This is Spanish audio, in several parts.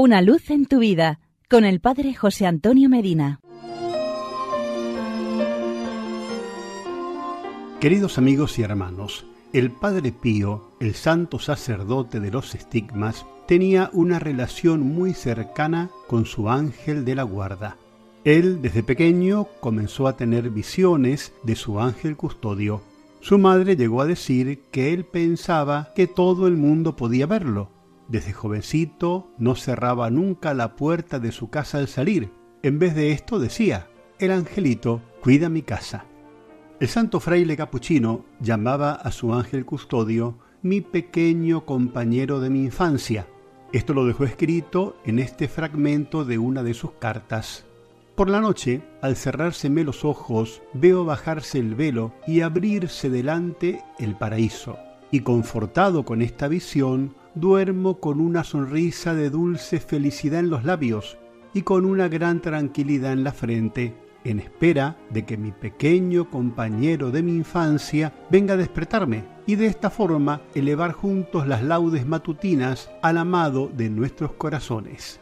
Una luz en tu vida con el Padre José Antonio Medina. Queridos amigos y hermanos, el Padre Pío, el santo sacerdote de los estigmas, tenía una relación muy cercana con su ángel de la guarda. Él desde pequeño comenzó a tener visiones de su ángel custodio. Su madre llegó a decir que él pensaba que todo el mundo podía verlo, desde jovencito no cerraba nunca la puerta de su casa al salir. En vez de esto decía, el angelito cuida mi casa. El santo fraile capuchino llamaba a su ángel custodio mi pequeño compañero de mi infancia. Esto lo dejó escrito en este fragmento de una de sus cartas. Por la noche, al cerrárseme los ojos, veo bajarse el velo y abrirse delante el paraíso. Y confortado con esta visión, duermo con una sonrisa de dulce felicidad en los labios y con una gran tranquilidad en la frente, en espera de que mi pequeño compañero de mi infancia venga a despertarme y de esta forma elevar juntos las laudes matutinas al amado de nuestros corazones.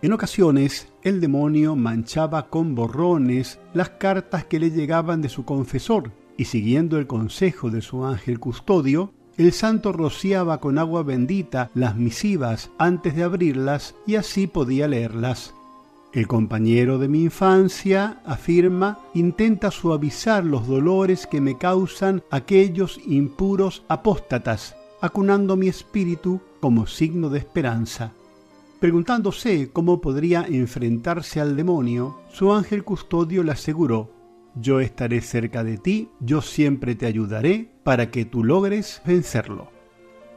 En ocasiones, el demonio manchaba con borrones las cartas que le llegaban de su confesor, y siguiendo el consejo de su ángel custodio, el santo rociaba con agua bendita las misivas antes de abrirlas y así podía leerlas. El compañero de mi infancia, afirma, intenta suavizar los dolores que me causan aquellos impuros apóstatas, acunando mi espíritu como signo de esperanza. Preguntándose cómo podría enfrentarse al demonio, su ángel custodio le aseguró yo estaré cerca de ti, yo siempre te ayudaré para que tú logres vencerlo.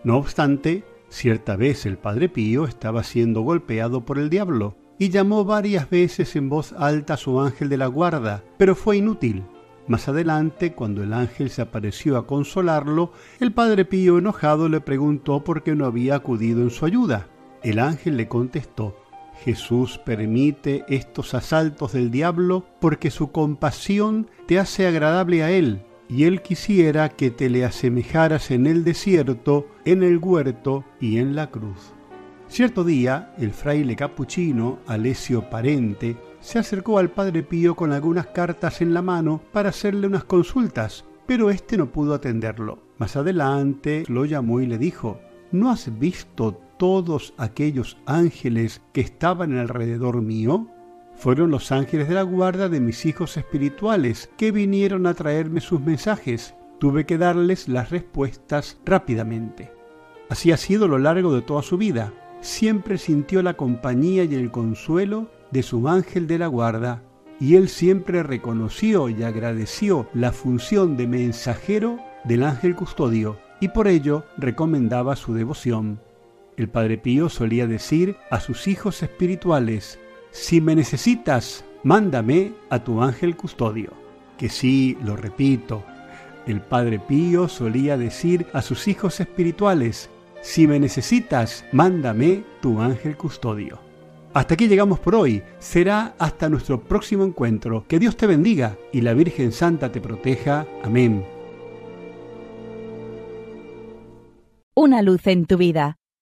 No obstante, cierta vez el Padre Pío estaba siendo golpeado por el diablo y llamó varias veces en voz alta a su ángel de la guarda, pero fue inútil. Más adelante, cuando el ángel se apareció a consolarlo, el Padre Pío enojado le preguntó por qué no había acudido en su ayuda. El ángel le contestó, Jesús permite estos asaltos del diablo porque su compasión te hace agradable a Él y Él quisiera que te le asemejaras en el desierto, en el huerto y en la cruz. Cierto día, el fraile capuchino, Alesio Parente, se acercó al Padre Pío con algunas cartas en la mano para hacerle unas consultas, pero éste no pudo atenderlo. Más adelante lo llamó y le dijo, ¿no has visto todos aquellos ángeles que estaban alrededor mío? Fueron los ángeles de la guarda de mis hijos espirituales que vinieron a traerme sus mensajes. Tuve que darles las respuestas rápidamente. Así ha sido lo largo de toda su vida. Siempre sintió la compañía y el consuelo de su ángel de la guarda, y él siempre reconoció y agradeció la función de mensajero del ángel custodio, y por ello recomendaba su devoción. El Padre Pío solía decir a sus hijos espirituales, si me necesitas, mándame a tu ángel custodio. Que sí, lo repito, el Padre Pío solía decir a sus hijos espirituales, si me necesitas, mándame tu ángel custodio. Hasta aquí llegamos por hoy. Será hasta nuestro próximo encuentro. Que Dios te bendiga y la Virgen Santa te proteja. Amén. Una luz en tu vida